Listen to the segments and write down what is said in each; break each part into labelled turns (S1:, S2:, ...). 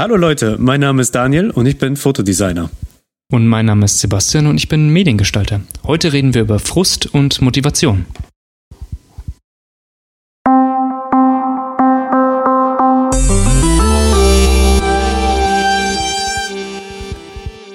S1: Hallo Leute, mein Name ist Daniel und ich bin Fotodesigner.
S2: Und mein Name ist Sebastian und ich bin Mediengestalter. Heute reden wir über Frust und Motivation.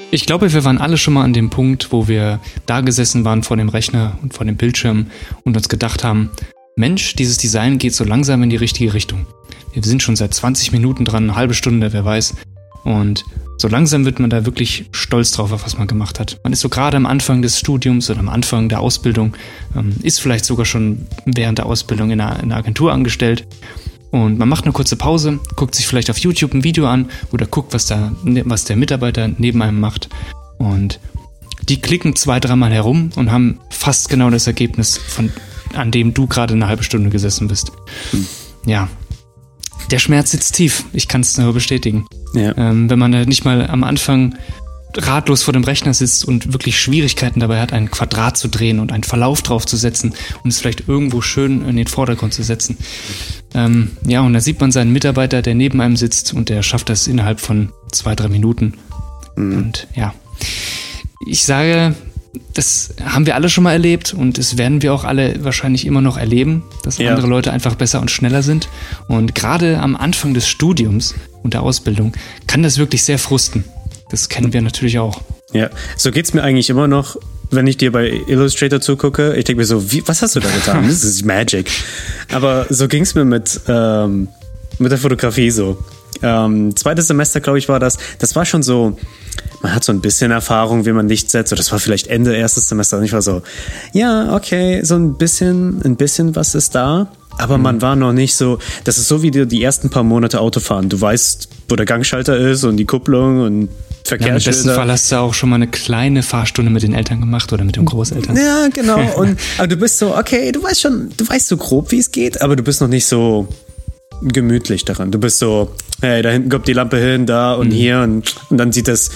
S2: Ich glaube, wir waren alle schon mal an dem Punkt, wo wir da gesessen waren vor dem Rechner und vor dem Bildschirm und uns gedacht haben, Mensch, dieses Design geht so langsam in die richtige Richtung. Wir sind schon seit 20 Minuten dran, eine halbe Stunde, wer weiß. Und so langsam wird man da wirklich stolz drauf, auf was man gemacht hat. Man ist so gerade am Anfang des Studiums oder am Anfang der Ausbildung, ähm, ist vielleicht sogar schon während der Ausbildung in einer, in einer Agentur angestellt und man macht eine kurze Pause, guckt sich vielleicht auf YouTube ein Video an oder guckt, was, da, was der Mitarbeiter neben einem macht. Und die klicken zwei, dreimal herum und haben fast genau das Ergebnis, von, an dem du gerade eine halbe Stunde gesessen bist. Hm. Ja. Der Schmerz sitzt tief, ich kann es nur bestätigen. Ja. Ähm, wenn man nicht mal am Anfang ratlos vor dem Rechner sitzt und wirklich Schwierigkeiten dabei hat, ein Quadrat zu drehen und einen Verlauf draufzusetzen und es vielleicht irgendwo schön in den Vordergrund zu setzen. Ähm, ja, und da sieht man seinen Mitarbeiter, der neben einem sitzt und der schafft das innerhalb von zwei, drei Minuten. Mhm. Und ja, ich sage, das haben wir alle schon mal erlebt und das werden wir auch alle wahrscheinlich immer noch erleben, dass ja. andere Leute einfach besser und schneller sind. Und gerade am Anfang des Studiums und der Ausbildung kann das wirklich sehr frusten. Das kennen wir natürlich auch.
S1: Ja, so geht es mir eigentlich immer noch, wenn ich dir bei Illustrator zugucke. Ich denke mir so, wie, was hast du da getan? Das ist Magic. Aber so ging es mir mit, ähm, mit der Fotografie so. Ähm, zweites Semester, glaube ich, war das. Das war schon so, man hat so ein bisschen Erfahrung, wie man Licht setzt. Oder das war vielleicht Ende erstes Semester. Und ich war so, ja, okay, so ein bisschen, ein bisschen was ist da. Aber mhm. man war noch nicht so, das ist so wie die, die ersten paar Monate Autofahren. Du weißt, wo der Gangschalter ist und die Kupplung und Verkehrsschilder. Ja, Im
S2: besten Fall hast du auch schon mal eine kleine Fahrstunde mit den Eltern gemacht oder mit den Großeltern.
S1: Ja, genau. Und aber du bist so, okay, du weißt schon, du weißt so grob, wie es geht, aber du bist noch nicht so gemütlich daran. Du bist so, hey, da hinten kommt die Lampe hin, da und mhm. hier und, und dann sieht das,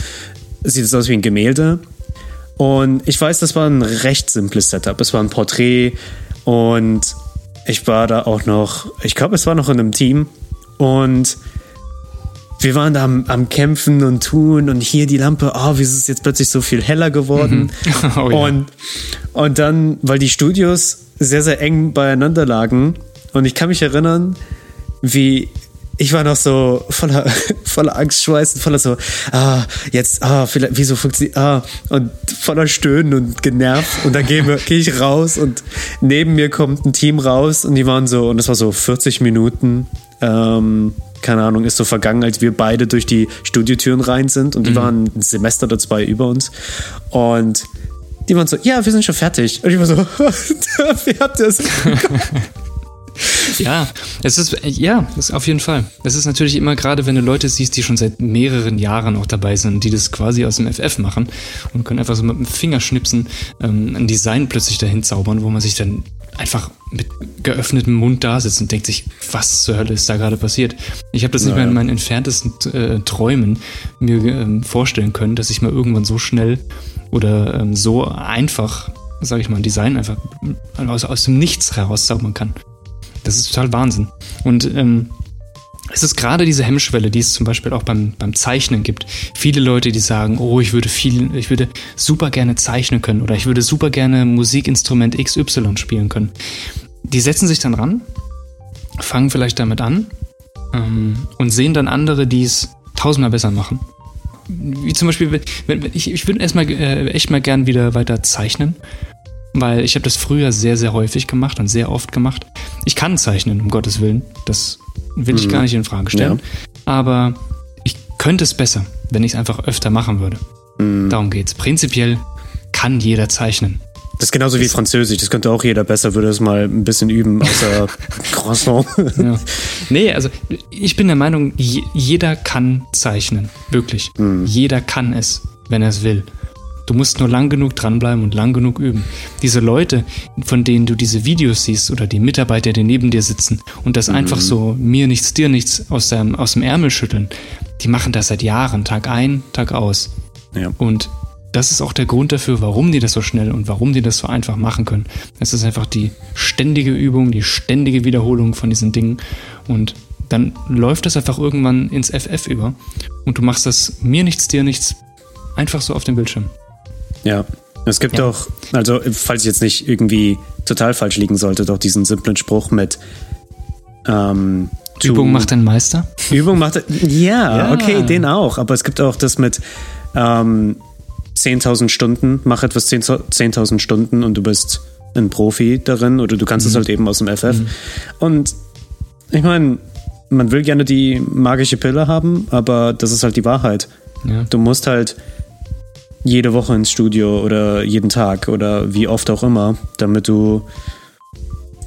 S1: sieht es aus wie ein Gemälde. Und ich weiß, das war ein recht simples Setup. Es war ein Porträt und ich war da auch noch, ich glaube, es war noch in einem Team und wir waren da am, am, Kämpfen und tun und hier die Lampe, oh, wie ist es jetzt plötzlich so viel heller geworden? Mhm. Oh, ja. und, und dann, weil die Studios sehr, sehr eng beieinander lagen und ich kann mich erinnern, wie ich war noch so voller, voller Schweiß voller so, ah, jetzt, ah, vielleicht, wieso funktioniert, ah, und voller Stöhnen und genervt. Und dann gehe geh ich raus und neben mir kommt ein Team raus und die waren so, und es war so 40 Minuten, ähm, keine Ahnung, ist so vergangen, als wir beide durch die Studiotüren rein sind und die mhm. waren ein Semester oder zwei über uns. Und die waren so, ja, wir sind schon fertig. Und ich war so, wer hat das?
S2: Ja, es ist, ja, ist auf jeden Fall. Es ist natürlich immer gerade, wenn du Leute siehst, die schon seit mehreren Jahren auch dabei sind, die das quasi aus dem FF machen und können einfach so mit dem Fingerschnipsen ähm, ein Design plötzlich dahin zaubern, wo man sich dann einfach mit geöffnetem Mund da sitzt und denkt sich, was zur Hölle ist da gerade passiert? Ich habe das naja. nicht mal in meinen entferntesten äh, Träumen mir ähm, vorstellen können, dass ich mal irgendwann so schnell oder ähm, so einfach, sage ich mal, ein Design einfach aus, aus dem Nichts herauszaubern kann. Das ist total Wahnsinn. Und ähm, es ist gerade diese Hemmschwelle, die es zum Beispiel auch beim, beim Zeichnen gibt. Viele Leute, die sagen, oh, ich würde viel, ich würde super gerne zeichnen können oder ich würde super gerne Musikinstrument XY spielen können. Die setzen sich dann ran, fangen vielleicht damit an ähm, und sehen dann andere, die es tausendmal besser machen. Wie zum Beispiel, ich, ich würde erstmal äh, echt mal gern wieder weiter zeichnen weil ich habe das früher sehr, sehr häufig gemacht und sehr oft gemacht. Ich kann zeichnen, um Gottes Willen. Das will ich mhm. gar nicht in Frage stellen. Ja. Aber ich könnte es besser, wenn ich es einfach öfter machen würde. Mhm. Darum geht's. Prinzipiell kann jeder zeichnen.
S1: Das ist genauso wie Französisch. Das könnte auch jeder besser, würde es mal ein bisschen üben, außer Croissant.
S2: ja. Nee, also ich bin der Meinung, jeder kann zeichnen. Wirklich. Mhm. Jeder kann es, wenn er es will. Du musst nur lang genug dranbleiben und lang genug üben. Diese Leute, von denen du diese Videos siehst oder die Mitarbeiter, die neben dir sitzen und das mhm. einfach so mir nichts, dir nichts aus dem, aus dem Ärmel schütteln, die machen das seit Jahren, Tag ein, Tag aus. Ja. Und das ist auch der Grund dafür, warum die das so schnell und warum die das so einfach machen können. Es ist einfach die ständige Übung, die ständige Wiederholung von diesen Dingen und dann läuft das einfach irgendwann ins FF über und du machst das mir nichts, dir nichts, einfach so auf dem Bildschirm.
S1: Ja. Es gibt
S2: Ja.
S1: auch, also falls ich jetzt nicht irgendwie total falsch liegen sollte, doch diesen simplen Spruch mit ähm,
S2: Übung macht den Meister.
S1: Übung macht ja,
S2: Ja.
S1: okay, den auch. Aber es gibt auch das mit ähm, 10.000 Stunden, mach etwas 10 10.000 Stunden und du bist ein Profi darin oder du kannst es halt eben aus dem FF. Und ich meine, man will gerne die magische Pille haben, aber das ist halt die Wahrheit.
S2: Ja.
S1: Du musst halt jede Woche ins Studio oder jeden Tag oder wie oft auch immer, damit du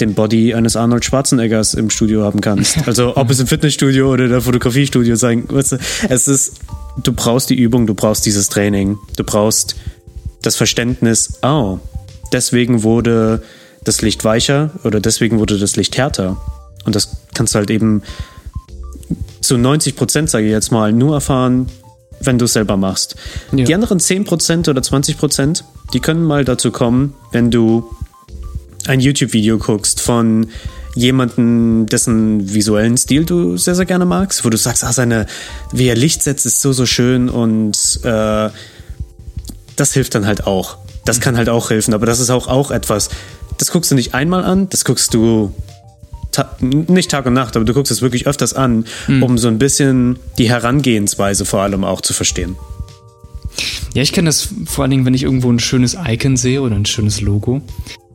S1: den Body eines Arnold Schwarzeneggers im Studio haben kannst. Also ob es im Fitnessstudio oder der Fotografiestudio sein, weißt du, es ist, du brauchst die Übung, du brauchst dieses Training, du brauchst das Verständnis, oh, deswegen wurde das Licht weicher oder deswegen wurde das Licht härter. Und das kannst du halt eben zu 90 Prozent, sage ich jetzt mal, nur erfahren, wenn du es selber machst.
S2: Ja.
S1: Die anderen 10 Prozent oder 20 Prozent, die können mal dazu kommen, wenn du ein YouTube-Video guckst von jemanden, dessen visuellen Stil du sehr, sehr gerne magst, wo du sagst, ah, seine, wie er Licht setzt, ist so, so schön und äh, das hilft dann halt auch. Das kann halt auch helfen, aber das ist auch, auch etwas, das guckst du nicht einmal an, das guckst du nicht Tag und Nacht, aber du guckst es wirklich öfters an, um so ein bisschen die Herangehensweise vor allem auch zu verstehen.
S2: Ja, ich kenne das vor allen Dingen, wenn ich irgendwo ein schönes Icon sehe oder ein schönes Logo.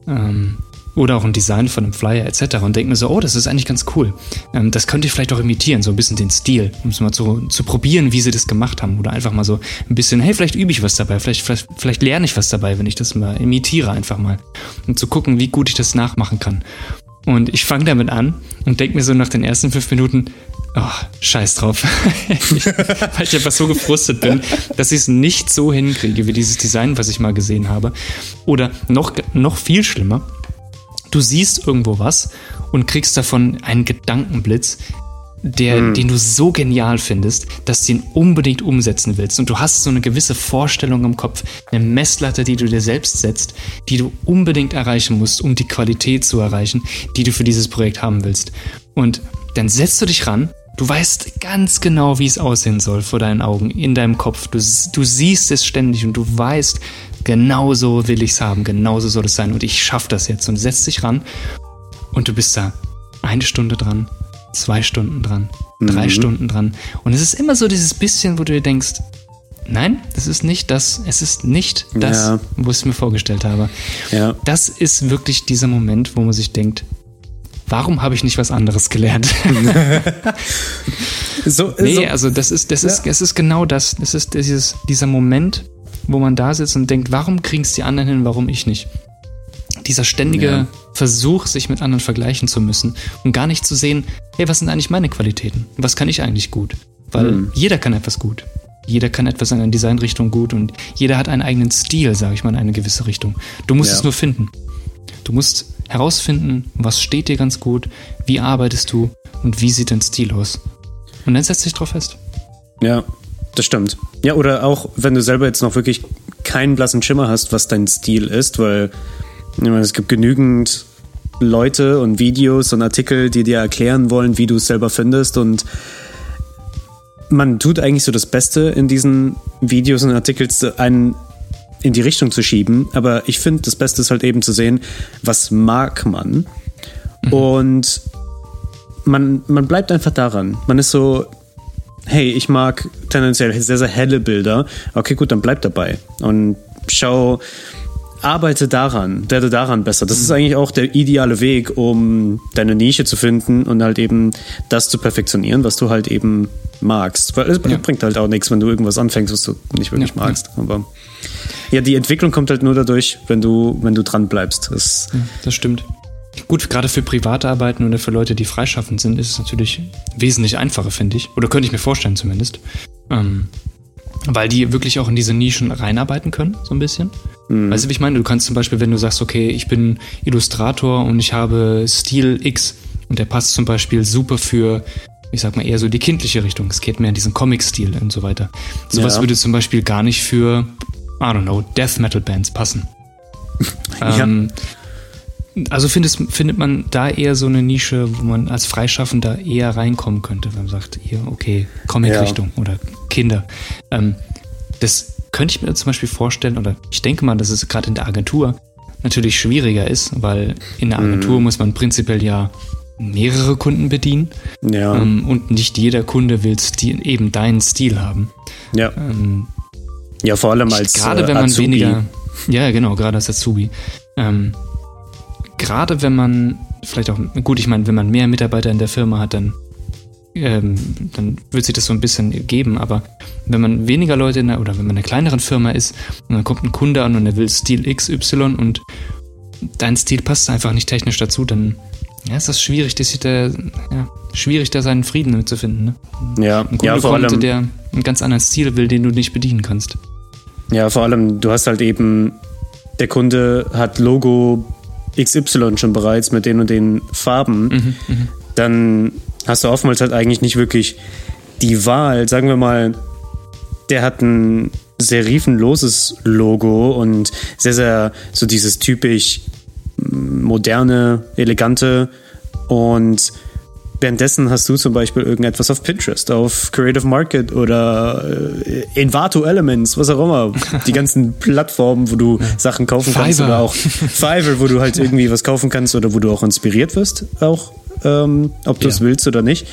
S2: Ähm, oder auch ein Design von einem Flyer etc. und denke mir so, oh, das ist eigentlich ganz cool. Ähm, das könnte ich vielleicht auch imitieren, so ein bisschen den Stil, um es mal zu, zu probieren, wie sie das gemacht haben. Oder einfach mal so ein bisschen, hey, vielleicht übe ich was dabei, vielleicht, vielleicht, vielleicht lerne ich was dabei, wenn ich das mal imitiere einfach mal. Und zu gucken, wie gut ich das nachmachen kann. Und ich fange damit an und denke mir so nach den ersten fünf Minuten, oh, scheiß drauf. ich, weil ich einfach so gefrustet bin, dass ich es nicht so hinkriege wie dieses Design, was ich mal gesehen habe. Oder noch, noch viel schlimmer, du siehst irgendwo was und kriegst davon einen Gedankenblitz, der, den du so genial findest, dass du ihn unbedingt umsetzen willst. Und du hast so eine gewisse Vorstellung im Kopf, eine Messlatte, die du dir selbst setzt, die du unbedingt erreichen musst, um die Qualität zu erreichen, die du für dieses Projekt haben willst. Und dann setzt du dich ran, du weißt ganz genau, wie es aussehen soll vor deinen Augen, in deinem Kopf. Du, du siehst es ständig und du weißt, genauso will ich es haben, genauso soll es sein und ich schaffe das jetzt. Und setzt dich ran und du bist da eine Stunde dran, zwei Stunden dran, drei
S1: Mhm.
S2: Stunden dran. Und es ist immer so dieses bisschen, wo du dir denkst, nein, das ist nicht das, es ist nicht das,
S1: Ja.
S2: wo ich es mir vorgestellt habe.
S1: Ja.
S2: Das ist wirklich dieser Moment, wo man sich denkt, warum habe ich nicht was anderes gelernt?
S1: So,
S2: nee,
S1: so,
S2: also das ist, das ist,
S1: Ja.
S2: es ist genau das. Es ist dieses, dieser Moment, wo man da sitzt und denkt, warum kriegen es die anderen hin, warum ich nicht? Dieser ständige
S1: Ja.
S2: Versuch, sich mit anderen vergleichen zu müssen und gar nicht zu sehen, hey, was sind eigentlich meine Qualitäten? Was kann ich eigentlich gut? Weil
S1: Mhm.
S2: jeder kann etwas gut. Jeder kann etwas in einer Designrichtung gut und jeder hat einen eigenen Stil, sage ich mal, in eine gewisse Richtung. Du musst
S1: Ja.
S2: es nur finden. Du musst herausfinden, was steht dir ganz gut, wie arbeitest du und wie sieht dein Stil aus. Und dann setzt dich drauf fest.
S1: Ja, das stimmt. Ja, oder auch, wenn du selber jetzt noch wirklich keinen blassen Schimmer hast, was dein Stil ist, weil meine, es gibt genügend Leute und Videos und Artikel, die dir erklären wollen, wie du es selber findest und man tut eigentlich so das Beste in diesen Videos und Artikels, einen in die Richtung zu schieben, aber ich finde, das Beste ist halt eben zu sehen, was mag man und man, man bleibt einfach daran. Man ist so, hey, ich mag tendenziell sehr, sehr helle Bilder. Okay, gut, dann bleib dabei. Und schau, arbeite daran, werde daran besser. Das ist eigentlich auch der ideale Weg, um deine Nische zu finden und halt eben das zu perfektionieren, was du halt eben magst. Weil es
S2: Ja.
S1: bringt halt auch nichts, wenn du irgendwas anfängst, was du nicht wirklich
S2: Ja,
S1: magst. Aber ja, die Entwicklung kommt halt nur dadurch, wenn du, wenn du dran bleibst. Das,
S2: Das stimmt. Gut, gerade für private Arbeiten oder für Leute, die freischaffend sind, ist es natürlich wesentlich einfacher, finde ich. Oder könnte ich mir vorstellen zumindest. Ähm, weil die wirklich auch in diese Nischen reinarbeiten können, so ein bisschen. Weißt du, wie ich meine? Du kannst zum Beispiel, wenn du sagst, okay, ich bin Illustrator und ich habe Stil X und der passt zum Beispiel super für, ich sag mal, eher so die kindliche Richtung. Es geht mehr in diesen Comic-Stil und so weiter. Sowas
S1: Ja.
S2: würde zum Beispiel gar nicht für, I don't know, Death Metal Bands passen.
S1: Ja.
S2: Ähm, Also findest, findet man da eher so eine Nische, wo man als Freischaffender eher reinkommen könnte, wenn man sagt, hier, okay, Comic-Richtung ja. oder Kinder. Ähm, das könnte ich mir zum Beispiel vorstellen, oder ich denke mal, dass es gerade in der Agentur natürlich schwieriger ist, weil in der Agentur mhm. muss man prinzipiell ja mehrere Kunden bedienen.
S1: Ja.
S2: Ähm, und nicht jeder Kunde will Stil, eben deinen Stil haben.
S1: Ja. Ähm, ja, vor allem als
S2: Gerade äh, wenn man Azubi. weniger. Ja, genau, gerade als Azubi. Ähm, gerade wenn man vielleicht auch, gut, ich meine, wenn man mehr Mitarbeiter in der Firma hat, dann, ähm, dann wird sich das so ein bisschen geben, aber wenn man weniger Leute in der, oder wenn man in einer kleineren Firma ist und dann kommt ein Kunde an und er will Stil XY und dein Stil passt einfach nicht technisch dazu, dann ja, ist das schwierig, das da, ja, schwierig, da seinen Frieden damit zu finden. Ne?
S1: Ja,
S2: ein Kunde
S1: ja, vor
S2: kommt,
S1: allem,
S2: der einen ganz anderen Stil will, den du nicht bedienen kannst.
S1: Ja, vor allem, du hast halt eben, der Kunde hat Logo XY schon bereits mit den und den Farben. Mhm, mhm. Dann hast du oftmals halt eigentlich nicht wirklich die Wahl. Sagen wir mal, der hat ein serifenloses Logo und sehr, sehr so dieses typisch moderne, elegante und währenddessen hast du zum Beispiel irgendetwas auf Pinterest, auf Creative Market oder äh, Envato Elements, was auch immer. Die ganzen Plattformen, wo du Sachen kaufen Fiverr. kannst oder auch Fiverr, wo du halt irgendwie was kaufen kannst oder wo du auch inspiriert wirst, auch ähm, ob du es ja. willst oder nicht.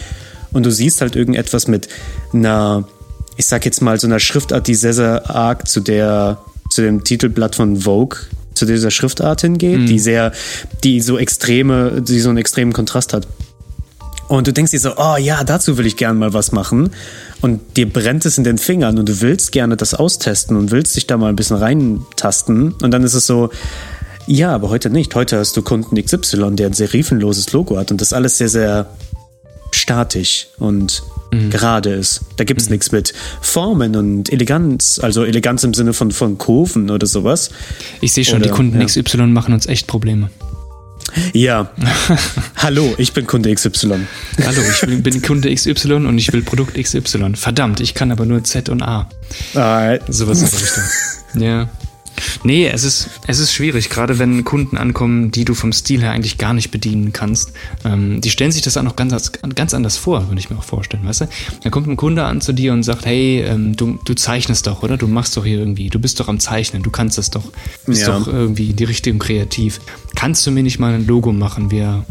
S1: Und du siehst halt irgendetwas mit einer, ich sag jetzt mal, so einer Schriftart, die sehr, sehr arg zu der, zu dem Titelblatt von Vogue zu dieser Schriftart hingeht, mhm. die sehr, die so extreme, die so einen extremen Kontrast hat. Und du denkst dir so, oh ja, dazu will ich gern mal was machen. Und dir brennt es in den Fingern und du willst gerne das austesten und willst dich da mal ein bisschen reintasten. Und dann ist es so, ja, aber heute nicht. Heute hast du Kunden XY, der ein serifenloses Logo hat und das alles sehr, sehr statisch und mhm. gerade ist. Da gibt es mhm. nichts mit Formen und Eleganz, also Eleganz im Sinne von, von Kurven oder sowas.
S2: Ich sehe schon, oder, die Kunden ja. XY machen uns echt Probleme.
S1: Ja. Hallo, ich bin Kunde XY.
S2: Hallo, ich bin, bin, Kunde XY und ich will Produkt XY. Verdammt, ich kann aber nur Z und A.
S1: Ah,
S2: Sowas in der Richtung. Ja. Nee, es ist, es ist schwierig, gerade wenn Kunden ankommen, die du vom Stil her eigentlich gar nicht bedienen kannst. Ähm, die stellen sich das auch noch ganz, ganz anders vor, würde ich mir auch vorstellen, weißt du? Dann kommt ein Kunde an zu dir und sagt, hey, ähm, du, du zeichnest doch, oder? Du machst doch hier irgendwie, du bist doch am Zeichnen, du kannst das doch, bist ja. doch irgendwie die Richtung kreativ. Kannst du mir nicht mal ein Logo machen? Wir,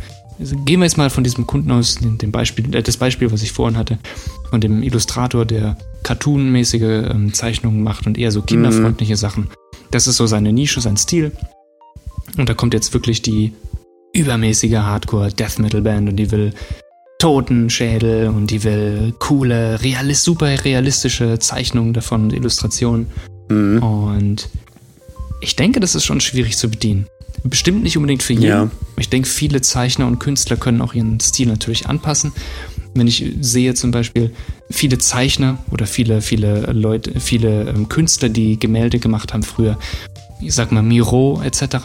S2: gehen wir jetzt mal von diesem Kunden aus, dem Beispiel, äh, das Beispiel, was ich vorhin hatte, von dem Illustrator, der cartoonmäßige ähm, Zeichnungen macht und eher so kinderfreundliche mhm. Sachen. Das ist so seine Nische, sein Stil. Und da kommt jetzt wirklich die übermäßige Hardcore-Death Metal-Band und die will Totenschädel und die will coole, realist, super realistische Zeichnungen davon, Illustrationen. Mhm. Und ich denke, das ist schon schwierig zu bedienen. Bestimmt nicht unbedingt für jeden. Ja. Ich denke, viele Zeichner und Künstler können auch ihren Stil natürlich anpassen. Wenn ich sehe zum Beispiel viele Zeichner oder viele, viele Leute, viele ähm, Künstler, die Gemälde gemacht haben früher, ich sag mal Miro etc.,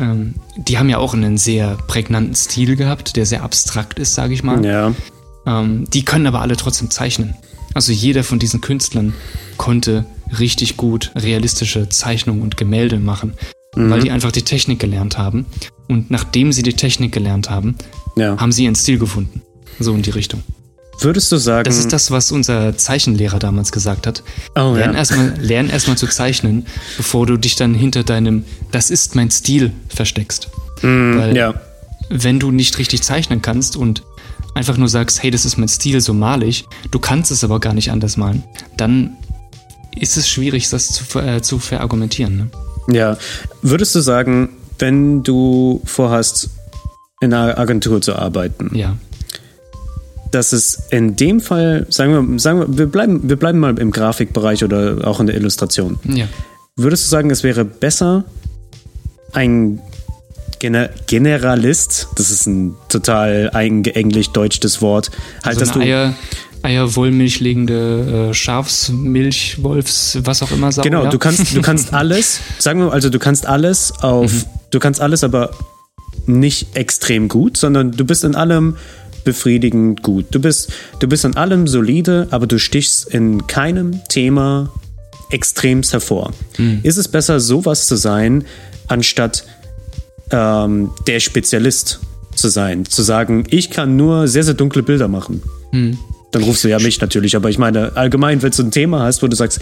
S2: ähm, die haben ja auch einen sehr prägnanten Stil gehabt, der sehr abstrakt ist, sage ich mal.
S1: Ja.
S2: Ähm, die können aber alle trotzdem zeichnen. Also jeder von diesen Künstlern konnte richtig gut realistische Zeichnungen und Gemälde machen, mhm. weil die einfach die Technik gelernt haben. Und nachdem sie die Technik gelernt haben, ja. haben sie ihren Stil gefunden. So in die Richtung.
S1: Würdest du sagen.
S2: Das ist das, was unser Zeichenlehrer damals gesagt hat.
S1: Oh,
S2: lern
S1: ja.
S2: erstmal lern erst zu zeichnen, bevor du dich dann hinter deinem Das ist mein Stil versteckst.
S1: Mm, Weil, ja.
S2: wenn du nicht richtig zeichnen kannst und einfach nur sagst, hey, das ist mein Stil, so mal ich, du kannst es aber gar nicht anders malen, dann ist es schwierig, das zu, äh, zu verargumentieren.
S1: Ne? Ja. Würdest du sagen, wenn du vorhast, in einer Agentur zu arbeiten,
S2: ja
S1: dass es in dem Fall, sagen wir, sagen wir, wir bleiben, wir bleiben mal im Grafikbereich oder auch in der Illustration.
S2: Ja.
S1: Würdest du sagen, es wäre besser, ein Gener Generalist, das ist ein total englisch-deutschtes Wort,
S2: halt, also dass du. Eier Eier, Wollmilch legende äh, Schafsmilch, Wolfs, was auch immer
S1: sagen. Genau, ja? du kannst, du kannst alles, sagen wir, also du kannst alles auf, mhm. du kannst alles aber nicht extrem gut, sondern du bist in allem befriedigend gut. Du bist, du bist an allem solide, aber du stichst in keinem Thema extremst hervor. Hm. Ist es besser, sowas zu sein, anstatt ähm, der Spezialist zu sein. Zu sagen, ich kann nur sehr, sehr dunkle Bilder machen.
S2: Hm.
S1: Dann rufst du ja mich natürlich. Aber ich meine, allgemein, wenn du ein Thema hast, wo du sagst,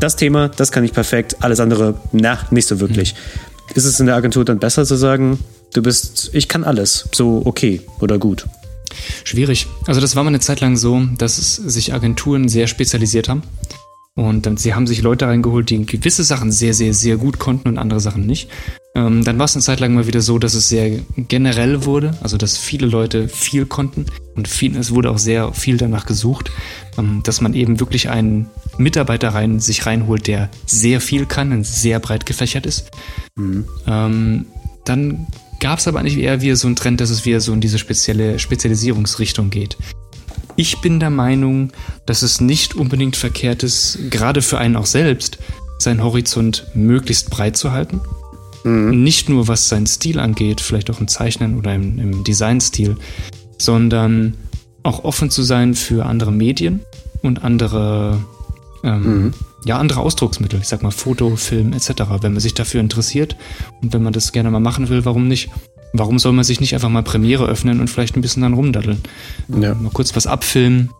S1: das Thema, das kann ich perfekt, alles andere, na, nicht so wirklich. Hm. Ist es in der Agentur dann besser zu sagen, du bist, ich kann alles, so okay oder gut?
S2: Schwierig. Also das war mal eine Zeit lang so, dass sich Agenturen sehr spezialisiert haben. Und dann, sie haben sich Leute reingeholt, die gewisse Sachen sehr, sehr, sehr gut konnten und andere Sachen nicht. Ähm, dann war es eine Zeit lang mal wieder so, dass es sehr generell wurde, also dass viele Leute viel konnten und viel, es wurde auch sehr viel danach gesucht, ähm, dass man eben wirklich einen Mitarbeiter rein, sich reinholt, der sehr viel kann und sehr breit gefächert ist. Mhm. Ähm, dann gab es aber eigentlich eher wieder so einen Trend, dass es wieder so in diese spezielle Spezialisierungsrichtung geht. Ich bin der Meinung, dass es nicht unbedingt verkehrt ist, gerade für einen auch selbst, seinen Horizont möglichst breit zu halten. Mhm. Nicht nur was seinen Stil angeht, vielleicht auch im Zeichnen oder im, im Designstil, sondern auch offen zu sein für andere Medien und andere, ähm, mhm. Ja, andere Ausdrucksmittel. Ich sag mal Foto, Film etc. Wenn man sich dafür interessiert und wenn man das gerne mal machen will, warum nicht? Warum soll man sich nicht einfach mal Premiere öffnen und vielleicht ein bisschen dann rumdaddeln? Ja. Mal kurz was abfilmen,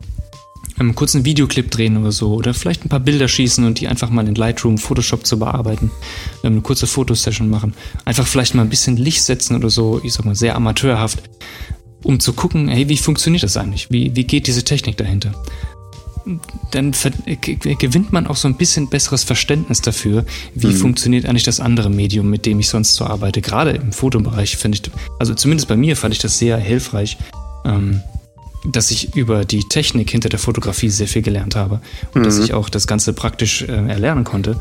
S2: einen kurzen Videoclip drehen oder so. Oder vielleicht ein paar Bilder schießen und die einfach mal in Lightroom, Photoshop zu bearbeiten. Eine kurze Fotosession machen. Einfach vielleicht mal ein bisschen Licht setzen oder so, ich sag mal, sehr amateurhaft. Um zu gucken, hey, wie funktioniert das eigentlich? Wie, wie geht diese Technik dahinter? Dann gewinnt man auch so ein bisschen besseres Verständnis dafür, wie mhm. funktioniert eigentlich das andere Medium, mit dem ich sonst so arbeite. Gerade im Fotobereich finde ich, also zumindest bei mir fand ich das sehr hilfreich, ähm, dass ich über die Technik hinter der Fotografie sehr viel gelernt habe und mhm. dass ich auch das Ganze praktisch äh, erlernen konnte.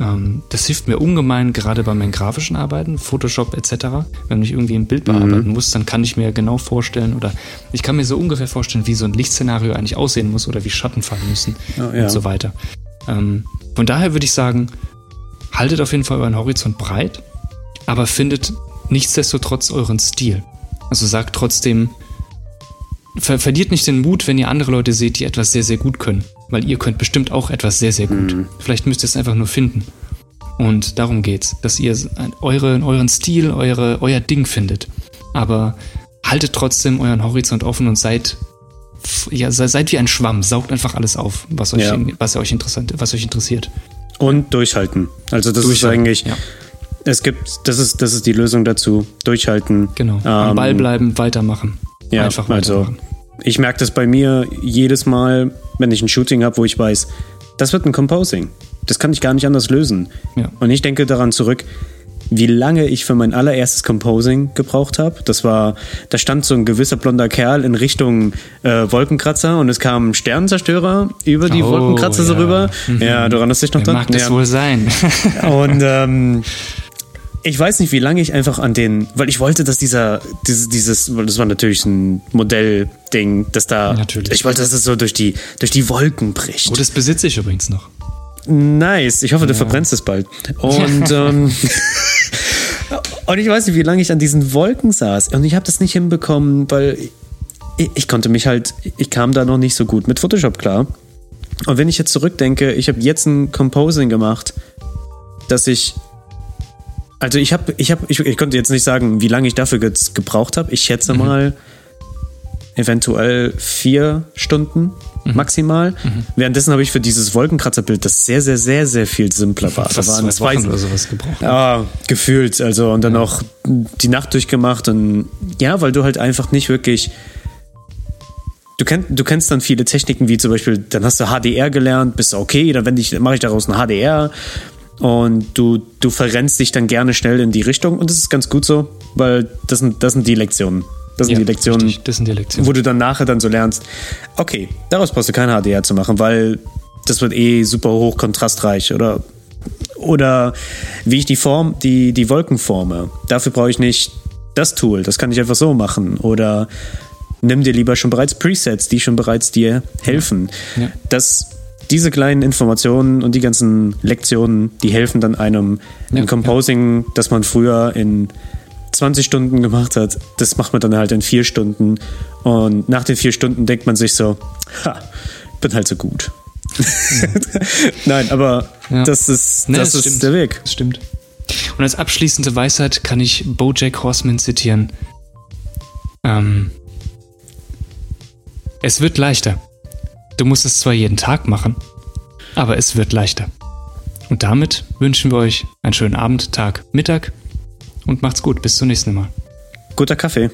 S2: Ähm, das hilft mir ungemein, gerade bei meinen grafischen Arbeiten, Photoshop etc. Wenn ich irgendwie ein Bild mhm. bearbeiten mhm. muss, dann kann ich mir genau vorstellen oder ich kann mir so ungefähr vorstellen, wie so ein Lichtszenario eigentlich aussehen muss oder wie Schatten fallen müssen oh, ja. und so weiter. Ähm, von daher würde ich sagen, haltet auf jeden Fall euren Horizont breit, aber findet nichtsdestotrotz euren Stil. Also sagt trotzdem, ver verliert nicht den Mut, wenn ihr andere Leute seht, die etwas sehr, sehr gut können. Weil ihr könnt bestimmt auch etwas sehr, sehr gut. Mhm. Vielleicht müsst ihr es einfach nur finden. Und darum geht's, dass ihr eure, euren Stil, eure, euer Ding findet. Aber haltet trotzdem euren Horizont offen und seid, ja, seid wie ein Schwamm, saugt einfach alles auf, was euch, ja. was euch interessant, was euch interessiert.
S1: Und durchhalten. Also das durchhalten, ist eigentlich, ja. es gibt, das ist, das ist die Lösung dazu. Durchhalten.
S2: Genau. Am Ball ähm, bleiben, weitermachen.
S1: Ja, einfach also weitermachen. Also ich merke das bei mir jedes Mal, wenn ich ein Shooting habe, wo ich weiß, das wird ein Composing. Das kann ich gar nicht anders lösen. Ja. Und ich denke daran zurück, wie lange ich für mein allererstes Composing gebraucht habe. Das war, da stand so ein gewisser blonder Kerl in Richtung äh, Wolkenkratzer und es kam ein Sternenzerstörer über die oh, Wolkenkratzer ja. so rüber. Mhm. Ja, du erinnerst dich noch
S2: dran? Mag das ja. wohl sein.
S1: und ähm, ich weiß nicht, wie lange ich einfach an den, weil ich wollte, dass dieser, dieses, dieses das war natürlich ein Modellding, dass da, natürlich. ich wollte, dass es so durch die, durch die Wolken bricht.
S2: Oh, das besitze ich übrigens noch.
S1: Nice, ich hoffe, du ja. verbrennst es bald. Und, ähm, und ich weiß nicht, wie lange ich an diesen Wolken saß. Und ich habe das nicht hinbekommen, weil ich, ich konnte mich halt, ich kam da noch nicht so gut mit Photoshop klar. Und wenn ich jetzt zurückdenke, ich habe jetzt ein Composing gemacht, dass ich also ich habe, ich habe, ich, ich, konnte jetzt nicht sagen, wie lange ich dafür ge gebraucht habe. Ich schätze mhm. mal eventuell vier Stunden mhm. maximal. Mhm. Währenddessen habe ich für dieses Wolkenkratzerbild, das sehr, sehr, sehr, sehr viel simpler war.
S2: Fast da waren zwei Wochen oder sowas gebraucht.
S1: Ja, gefühlt. Also und dann ja. auch die Nacht durchgemacht und ja, weil du halt einfach nicht wirklich Du, kenn, du kennst dann viele Techniken, wie zum Beispiel, dann hast du HDR gelernt, bist okay, dann mache ich daraus ein HDR, und du, du verrennst dich dann gerne schnell in die Richtung und das ist ganz gut so, weil das sind, das sind die Lektionen. Das sind, ja, die Lektionen, richtig,
S2: das sind die Lektionen,
S1: wo du dann nachher dann so lernst, okay, daraus brauchst du kein HDR zu machen, weil das wird eh super hoch kontrastreich oder oder wie ich die Form, die, die Wolken forme. Dafür brauche ich nicht das Tool, das kann ich einfach so machen. Oder nimm dir lieber schon bereits Presets, die schon bereits dir helfen. Ja. Ja. Das diese kleinen Informationen und die ganzen Lektionen, die helfen dann einem ja, im Composing, ja. das man früher in 20 Stunden gemacht hat, das macht man dann halt in vier Stunden. Und nach den vier Stunden denkt man sich so, ha, bin halt so gut. Ja. Nein, aber das ist, das, nee, das ist der Weg.
S2: Das stimmt. Und als abschließende Weisheit kann ich Bojack Horseman zitieren. Ähm, es wird leichter. Du musst es zwar jeden Tag machen, aber es wird leichter. Und damit wünschen wir euch einen schönen Abend, Tag, Mittag und macht's gut. Bis zum nächsten Mal.
S1: Guter Kaffee.